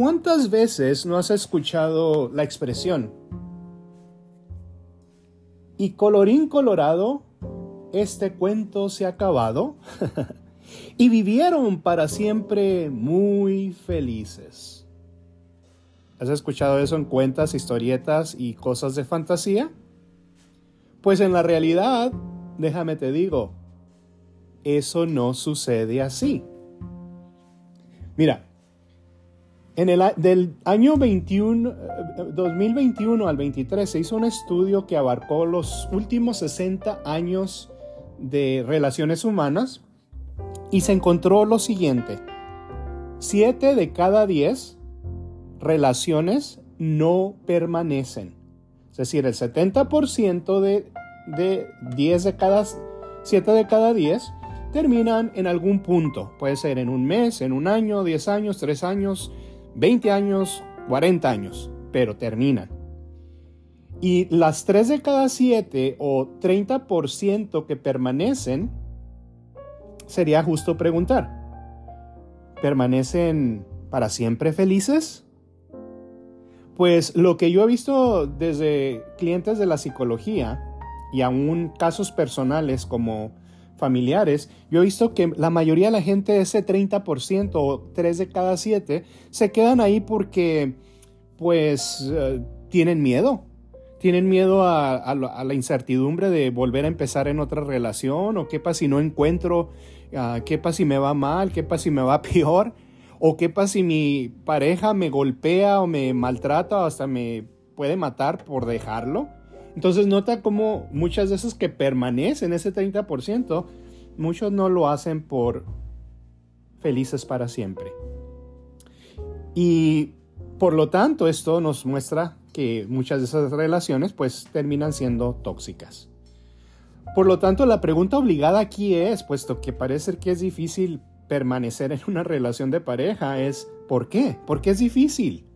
¿Cuántas veces no has escuchado la expresión? Y colorín colorado, este cuento se ha acabado y vivieron para siempre muy felices. ¿Has escuchado eso en cuentas, historietas y cosas de fantasía? Pues en la realidad, déjame te digo, eso no sucede así. Mira, en el del año 21, 2021 al 23 se hizo un estudio que abarcó los últimos 60 años de relaciones humanas y se encontró lo siguiente. 7 de cada 10 relaciones no permanecen. Es decir, el 70% de, de 10 de cada 7 de cada 10 terminan en algún punto. Puede ser en un mes, en un año, 10 años, 3 años, 20 años, 40 años, pero terminan. Y las 3 de cada 7 o 30% que permanecen, sería justo preguntar, ¿permanecen para siempre felices? Pues lo que yo he visto desde clientes de la psicología y aún casos personales como familiares, yo he visto que la mayoría de la gente, ese 30% o 3 de cada 7, se quedan ahí porque pues eh, tienen miedo. Tienen miedo a, la incertidumbre de volver a empezar en otra relación o qué pasa si no encuentro, uh, qué pasa si me va mal, qué pasa si me va peor o qué pasa si mi pareja me golpea o me maltrata o hasta me puede matar por dejarlo. Entonces nota cómo muchas esas que permanecen, ese 30%, muchos no lo hacen por felices para siempre. Y por lo tanto esto nos muestra que muchas de esas relaciones pues terminan siendo tóxicas. Por lo tanto, la pregunta obligada aquí es, puesto que parece que es difícil permanecer en una relación de pareja, es ¿por qué? ¿Por qué es difícil?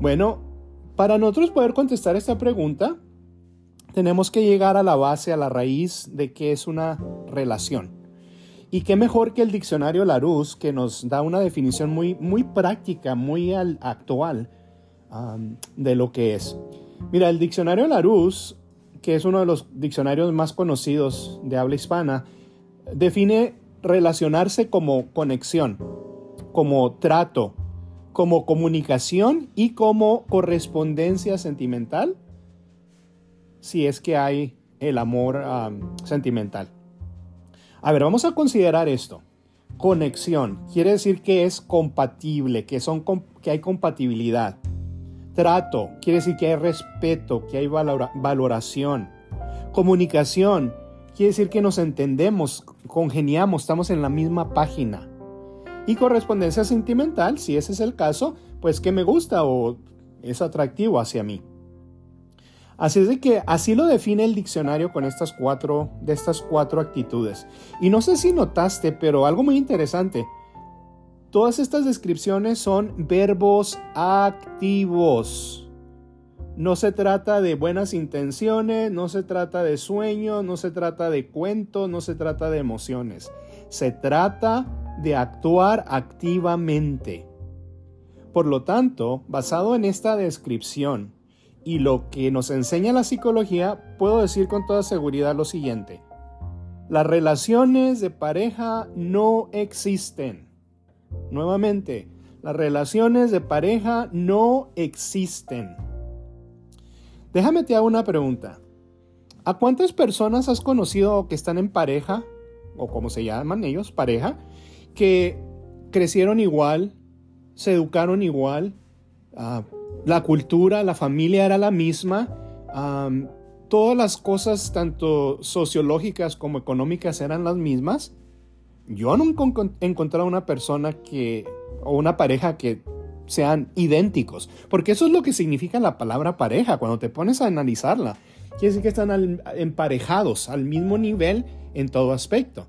Bueno, para nosotros poder contestar esta pregunta, tenemos que llegar a la base, a la raíz de qué es una relación. Y qué mejor que el diccionario Larousse, que nos da una definición muy, muy práctica, muy actual de lo que es. Mira, el diccionario Larousse, que es uno de los diccionarios más conocidos de habla hispana, define relacionarse como conexión, como trato, como comunicación y como correspondencia sentimental, si es que hay el amor sentimental. A ver, vamos a considerar esto. Conexión quiere decir que es compatible, que, son, que hay compatibilidad. Trato quiere decir que hay respeto, que hay valoración. Comunicación quiere decir que nos entendemos, congeniamos, estamos en la misma página. Y correspondencia sentimental, si ese es el caso, pues que me gusta o es atractivo hacia mí. Así es de que así lo define el diccionario con estas cuatro, de estas cuatro actitudes. Y no sé si notaste, pero algo muy interesante. Todas estas descripciones son verbos activos. No se trata de buenas intenciones, no se trata de sueños, no se trata de cuentos, no se trata de emociones. Se trata de actuar activamente. Por lo tanto, basado en esta descripción y lo que nos enseña la psicología, puedo decir con toda seguridad lo siguiente. Las relaciones de pareja no existen. Nuevamente, las relaciones de pareja no existen. Déjame te hago una pregunta. ¿A cuántas personas has conocido que están en pareja, o como se llaman ellos, pareja, que crecieron igual, se educaron igual, ah, la cultura, la familia era la misma, todas las cosas, tanto sociológicas como económicas, eran las mismas. Yo nunca he encontrado una persona que, o una pareja que sean idénticos, porque eso es lo que significa la palabra pareja, cuando te pones a analizarla. Quiere decir que están emparejados al mismo nivel en todo aspecto.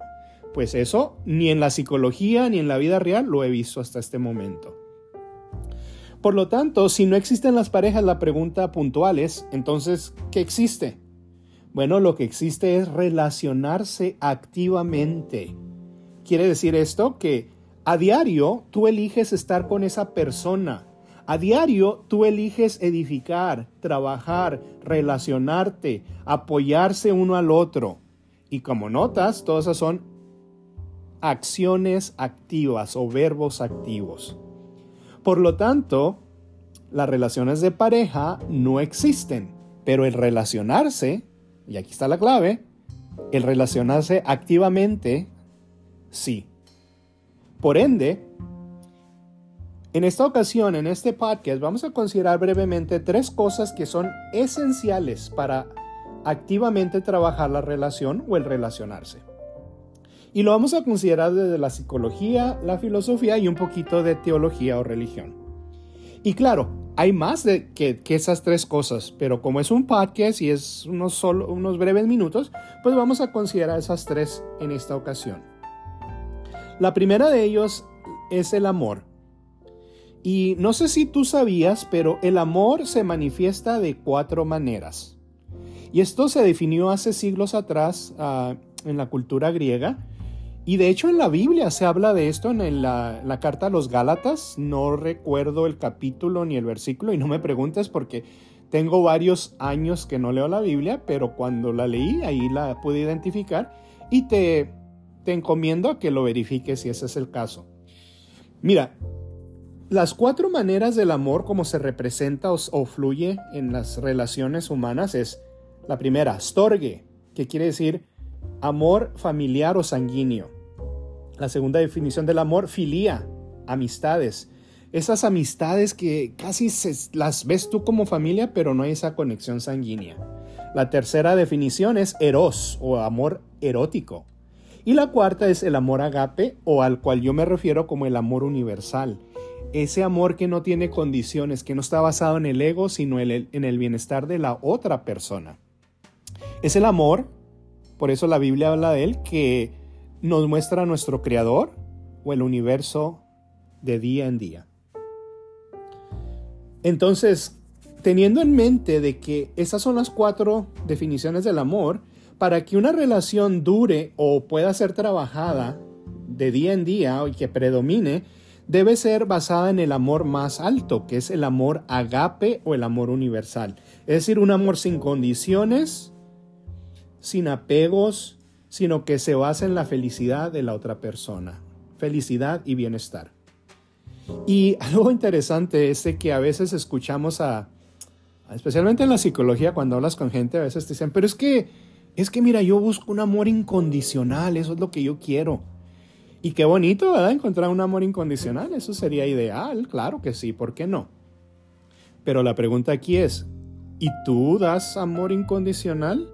Pues eso ni en la psicología ni en la vida real lo he visto hasta este momento. Por lo tanto, si no existen las parejas, la pregunta puntual es, entonces, ¿qué existe? Bueno, lo que existe es relacionarse activamente. Quiere decir esto que A diario tú eliges estar con esa persona. A diario tú eliges edificar, trabajar, relacionarte, apoyarse uno al otro. Y como notas, todas esas son acciones activas o verbos activos. Por lo tanto, las relaciones de pareja no existen, pero el relacionarse, y aquí está la clave, el relacionarse activamente, sí. Por ende, en esta ocasión, en este podcast, vamos a considerar brevemente tres cosas que son esenciales para activamente trabajar la relación o el relacionarse. Y lo vamos a considerar desde la psicología, la filosofía y un poquito de teología o religión. Y claro, hay más de que, esas tres cosas, pero como es un podcast y es unos, solo, unos breves minutos, pues vamos a considerar esas tres en esta ocasión. La primera de ellos es el amor. Y no sé si tú sabías, pero el amor se manifiesta de cuatro maneras. Y esto se definió hace siglos atrás ah, en la cultura griega y de hecho en la Biblia se habla de esto en la, carta a los Gálatas. No recuerdo el capítulo ni el versículo y no me preguntes porque tengo varios años que no leo la Biblia, pero cuando la leí ahí la pude identificar y te, te encomiendo a que lo verifiques si ese es el caso. Mira, las cuatro maneras del amor como se representa o, o fluye en las relaciones humanas es la primera, storge, que quiere decir amor familiar o sanguíneo. La segunda definición del amor, filía, amistades. Esas amistades que casi las ves tú como familia, pero no hay esa conexión sanguínea. La tercera definición es eros o amor erótico. Y la cuarta es el amor agape o al cual yo me refiero como el amor universal. Ese amor que no tiene condiciones, que no está basado en el ego, sino en el, en el bienestar de la otra persona. Es el amor por eso la Biblia habla de él que nos muestra a nuestro Creador o el universo de día en día. Entonces, teniendo en mente de que esas son las cuatro definiciones del amor, para que una relación dure o pueda ser trabajada de día en día y que predomine, debe ser basada en el amor más alto, que es el amor agape o el amor universal. Es decir, un amor sin condiciones, sin apegos, sino que se basa en la felicidad de la otra persona, felicidad y bienestar. Y algo interesante es que a veces escuchamos a, especialmente en la psicología, cuando hablas con gente, a veces te dicen, pero es que, es que mira, yo busco un amor incondicional, eso es lo que yo quiero. Y qué bonito, ¿verdad? Encontrar un amor incondicional, eso sería ideal, claro que sí, ¿por qué no? Pero la pregunta aquí es, ¿y tú das amor incondicional?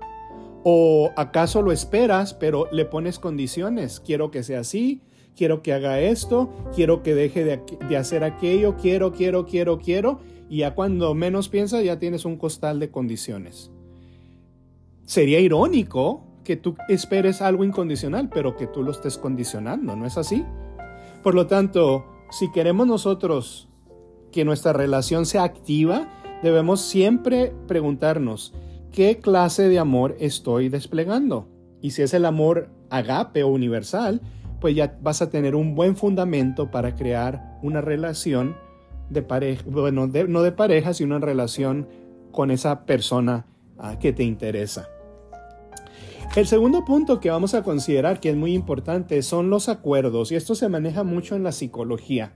¿O acaso lo esperas, pero le pones condiciones? Quiero que sea así, quiero que haga esto, quiero que deje de, hacer aquello, quiero, quiero, quiero, quiero, y ya cuando menos piensas ya tienes un costal de condiciones. Sería irónico que tú esperes algo incondicional, pero que tú lo estés condicionando, ¿no es así? Por lo tanto, si queremos nosotros que nuestra relación sea activa, debemos siempre preguntarnos, qué clase de amor estoy desplegando. Y si es el amor agape o universal, pues ya vas a tener un buen fundamento para crear una relación de pareja, bueno, no de pareja, sino una relación con esa persona ah, que te interesa. El segundo punto que vamos a considerar que es muy importante son los acuerdos y esto se maneja mucho en la psicología.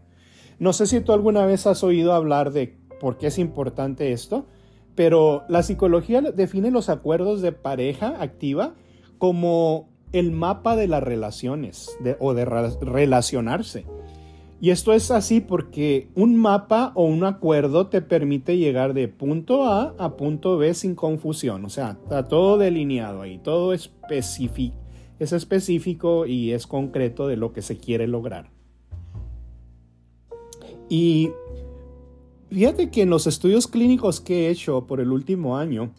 No sé si tú alguna vez has oído hablar de por qué es importante esto, pero la psicología define los acuerdos de pareja activa como el mapa de las relaciones o de relacionarse. Y esto es así porque un mapa o un acuerdo te permite llegar de punto A a punto B sin confusión. O sea, está todo delineado ahí, todo específico, es específico y es concreto de lo que se quiere lograr. Y Fíjate que en los estudios clínicos que he hecho por el último año,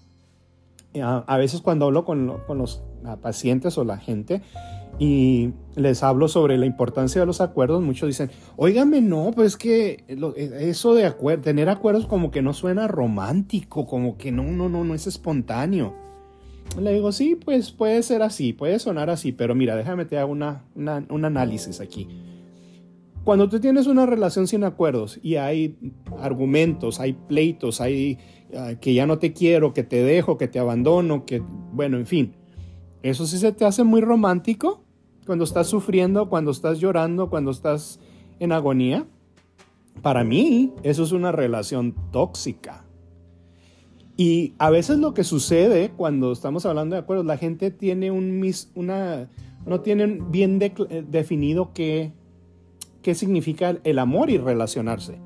eh, a, veces cuando hablo con, los pacientes o la gente y les hablo sobre la importancia de los acuerdos, muchos dicen, óigame, no, pues que eh, eso de tener acuerdos como que no suena romántico, como que no, no, no, no es espontáneo. Le digo, sí, pues puede ser así, puede sonar así, pero mira, déjame te hago un análisis aquí. Cuando tú tienes una relación sin acuerdos y hay argumentos, hay pleitos, hay ah, que ya no te quiero, que te dejo, que te abandono, que, bueno, en fin, eso sí se te hace muy romántico cuando estás sufriendo, cuando estás llorando, cuando estás en agonía. Para mí, eso es una relación tóxica. Y a veces lo que sucede cuando estamos hablando de acuerdos, la gente tiene un una, no tienen bien eh, definido qué, qué significa el amor y relacionarse.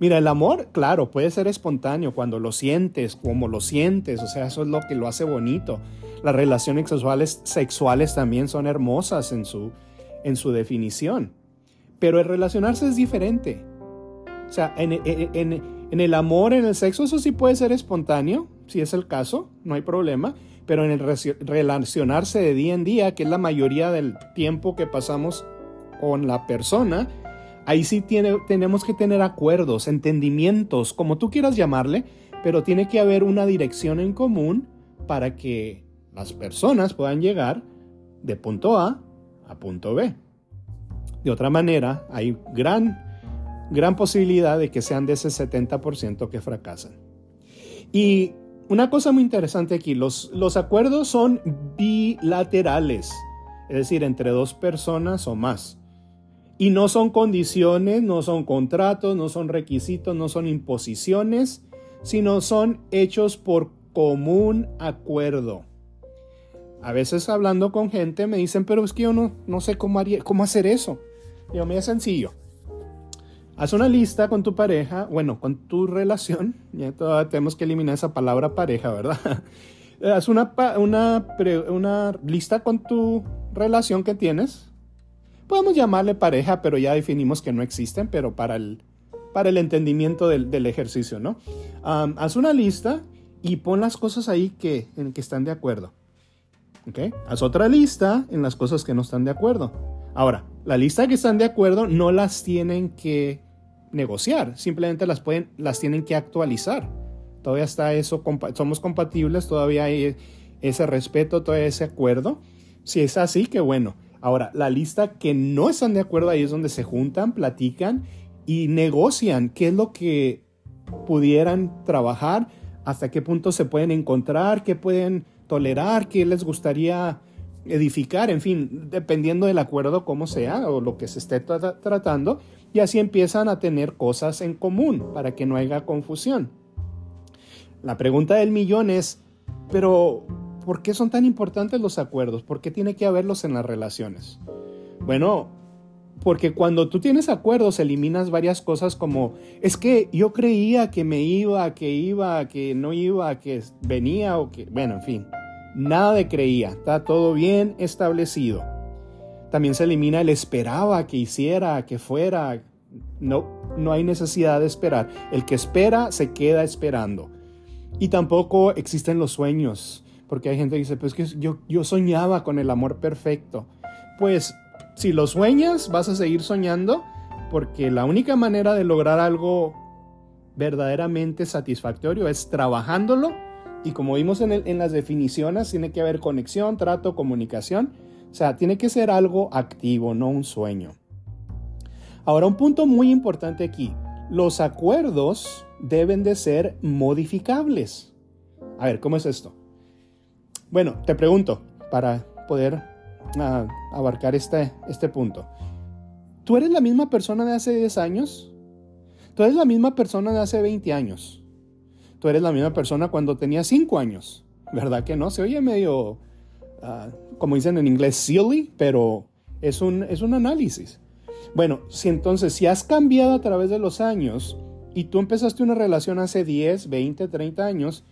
Mira, el amor, claro, puede ser espontáneo cuando lo sientes, como lo sientes, o sea, eso es lo que lo hace bonito. Las relaciones sexuales, sexuales también son hermosas en su, en su definición, pero el relacionarse es diferente. O sea, en, en, en el amor, en el sexo, eso sí puede ser espontáneo, si es el caso, no hay problema, pero en el relacionarse de día en día, que es la mayoría del tiempo que pasamos con la persona, ahí sí tenemos que tener acuerdos, entendimientos, como tú quieras llamarle, pero tiene que haber una dirección en común para que las personas puedan llegar de punto A a punto B. De otra manera, hay gran gran posibilidad de que sean de ese 70% que fracasan. Y una cosa muy interesante aquí, los, los acuerdos son bilaterales, es decir, entre dos personas o más. Y no son condiciones, no son contratos, no son requisitos, no son imposiciones, sino son hechos por común acuerdo. A veces hablando con gente me dicen, pero es que yo no, no sé cómo, hacer eso. Digo, es sencillo. Haz una lista con tu pareja, bueno, con tu relación, ya todavía tenemos que eliminar esa palabra pareja, ¿verdad? Haz una, una lista con tu relación que tienes. Podemos llamarle pareja, pero ya definimos que no existen, pero para el, para el entendimiento del, del ejercicio, ¿no? haz una lista y pon las cosas ahí que, en que están de acuerdo. ¿Ok? Haz otra lista en las cosas que no están de acuerdo. Ahora, la lista que están de acuerdo no las tienen que negociar, simplemente las, pueden, las tienen que actualizar. Todavía está eso, somos compatibles, todavía hay ese respeto, todavía ese acuerdo. Si es así, qué bueno. Ahora, la lista que no están de acuerdo ahí es donde se juntan, platican y negocian qué es lo que pudieran trabajar, hasta qué punto se pueden encontrar, qué pueden tolerar, qué les gustaría edificar, en fin, dependiendo del acuerdo como sea o lo que se esté tratando, y así empiezan a tener cosas en común para que no haya confusión. La pregunta del millón es, pero ¿por qué son tan importantes los acuerdos? ¿Por qué tiene que haberlos en las relaciones? Bueno, porque cuando tú tienes acuerdos eliminas varias cosas como, es que yo creía que me iba, que iba, que no iba, que venía o que, bueno, en fin. Nada de creía, está todo bien establecido. También se elimina el esperaba que hiciera, que fuera. No, no hay necesidad de esperar. El que espera se queda esperando. Y tampoco existen los sueños, porque hay gente que dice, pues que yo, yo soñaba con el amor perfecto. Pues si lo sueñas, vas a seguir soñando, porque la única manera de lograr algo verdaderamente satisfactorio es trabajándolo y como vimos en, las definiciones, tiene que haber conexión, trato, comunicación. O sea, tiene que ser algo activo, no un sueño. Ahora, un punto muy importante aquí. Los acuerdos deben de ser modificables. A ver, ¿cómo es esto? Bueno, te pregunto, para poder ah, abarcar este, este punto. ¿Tú eres la misma persona de hace 10 años? ¿Tú eres la misma persona de hace 20 años? tú eres la misma persona cuando tenías 5 años. ¿Verdad que no? Se oye medio, ah, como dicen en inglés, silly, pero es un, es un análisis. Bueno, si entonces, si has cambiado a través de los años y tú empezaste una relación hace 10, 20, 30 años,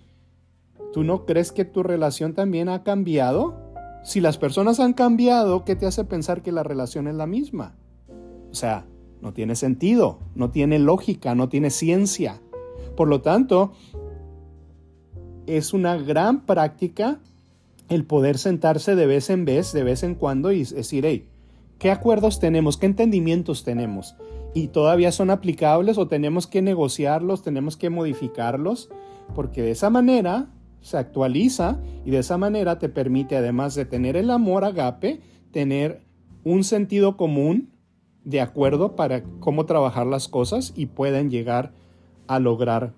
¿tú no crees que tu relación también ha cambiado? Si las personas han cambiado, ¿qué te hace pensar que la relación es la misma? O sea, no tiene sentido, no tiene lógica, no tiene ciencia. Por lo tanto, es una gran práctica el poder sentarse de vez en vez, de vez en cuando y decir, hey, ¿qué acuerdos tenemos? ¿Qué entendimientos tenemos? ¿Y todavía son aplicables o tenemos que negociarlos, tenemos que modificarlos? Porque de esa manera se actualiza y de esa manera te permite, además de tener el amor agape, tener un sentido común de acuerdo para cómo trabajar las cosas y puedan llegar a lograr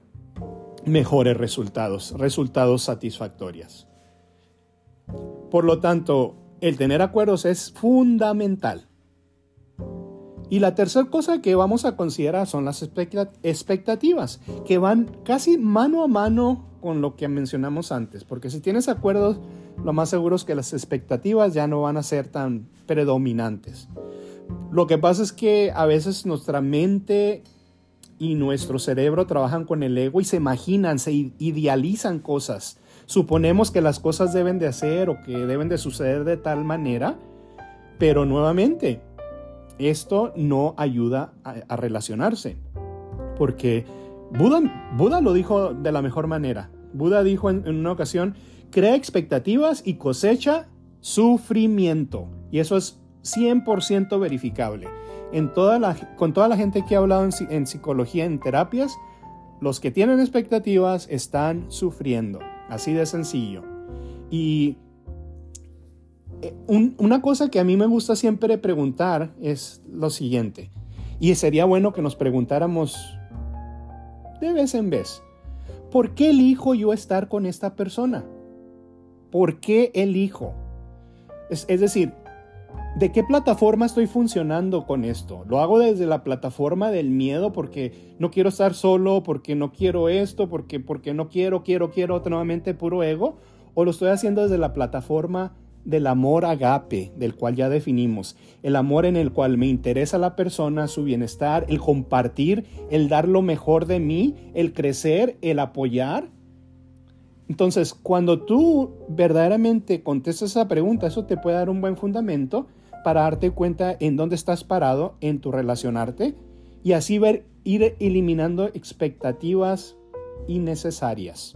mejores resultados, resultados satisfactorios. Por lo tanto, el tener acuerdos es fundamental. Y la tercera cosa que vamos a considerar son las expectativas, que van casi mano a mano con lo que mencionamos antes, porque si tienes acuerdos, lo más seguro es que las expectativas ya no van a ser tan predominantes. Lo que pasa es que a veces nuestra mente y nuestro cerebro trabajan con el ego y se imaginan, se idealizan cosas. Suponemos que las cosas deben de hacer o que deben de suceder de tal manera, pero nuevamente, esto no ayuda a, relacionarse, porque Buda, lo dijo de la mejor manera. Buda dijo en, una ocasión, crea expectativas y cosecha sufrimiento. Y eso es 100% verificable. En con toda la gente que ha hablado en, psicología, en terapias, los que tienen expectativas están sufriendo. Así de sencillo. Y eh, una cosa que a mí me gusta siempre preguntar es lo siguiente. Y sería bueno que nos preguntáramos de vez en vez. ¿Por qué elijo yo estar con esta persona? ¿Por qué elijo? Es, es decir, ¿De qué plataforma estoy funcionando con esto? ¿Lo hago desde la plataforma del miedo porque no quiero estar solo, porque no quiero esto, porque, porque no quiero, quiero, quiero nuevamente puro ego? ¿O lo estoy haciendo desde la plataforma del amor agape, del cual ya definimos? El amor en el cual me interesa la persona, su bienestar, el compartir, el dar lo mejor de mí, el crecer, el apoyar. Entonces, cuando tú verdaderamente contestas esa pregunta, eso te puede dar un buen fundamento para darte cuenta en dónde estás parado en tu relacionarte y así ver, ir eliminando expectativas innecesarias.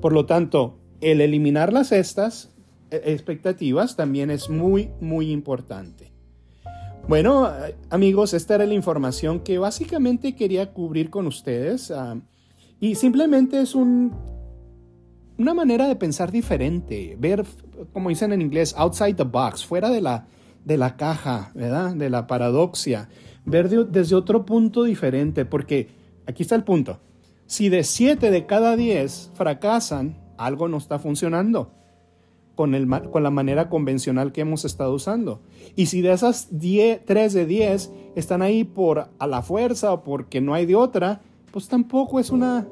Por lo tanto, el eliminar las estas expectativas también es muy, muy importante. Bueno, amigos, esta era la información que básicamente quería cubrir con ustedes. Y simplemente es un una manera de pensar diferente, ver, como dicen en inglés, outside the box, fuera de la, de la caja, ¿verdad? De la paradoxia, ver desde otro punto diferente, porque aquí está el punto. Si de 7 de cada 10 fracasan, algo no está funcionando con, la manera convencional que hemos estado usando. Y si de esas 3 de 10 están ahí por a la fuerza o porque no hay de otra, pues tampoco es una,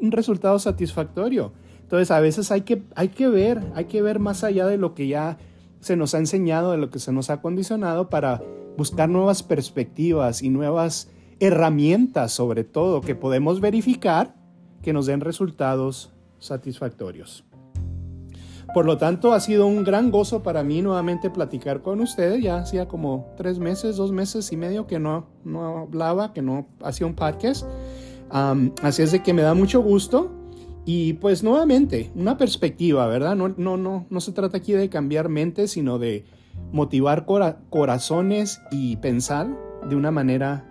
un resultado satisfactorio. Entonces a veces hay que, hay que ver, hay que ver más allá de lo que ya se nos ha enseñado, de lo que se nos ha condicionado para buscar nuevas perspectivas y nuevas herramientas sobre todo que podemos verificar que nos den resultados satisfactorios. Por lo tanto, ha sido un gran gozo para mí nuevamente platicar con ustedes. Ya hacía como tres meses, dos meses y medio que no, no hablaba, que no hacía un podcast. así es de que me da mucho gusto y pues nuevamente, una perspectiva, ¿verdad? No, no, no, no se trata aquí de cambiar mentes, sino de motivar corazones y pensar de una manera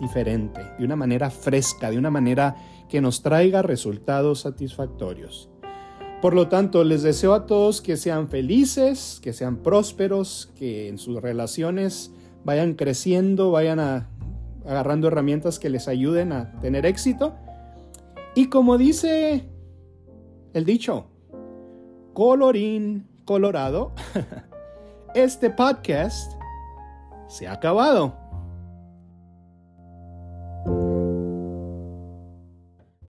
diferente, de una manera fresca, de una manera que nos traiga resultados satisfactorios. Por lo tanto, les deseo a todos que sean felices, que sean prósperos, que en sus relaciones vayan creciendo, vayan agarrando herramientas que les ayuden a tener éxito. Y como dice el dicho, colorín colorado, este podcast se ha acabado.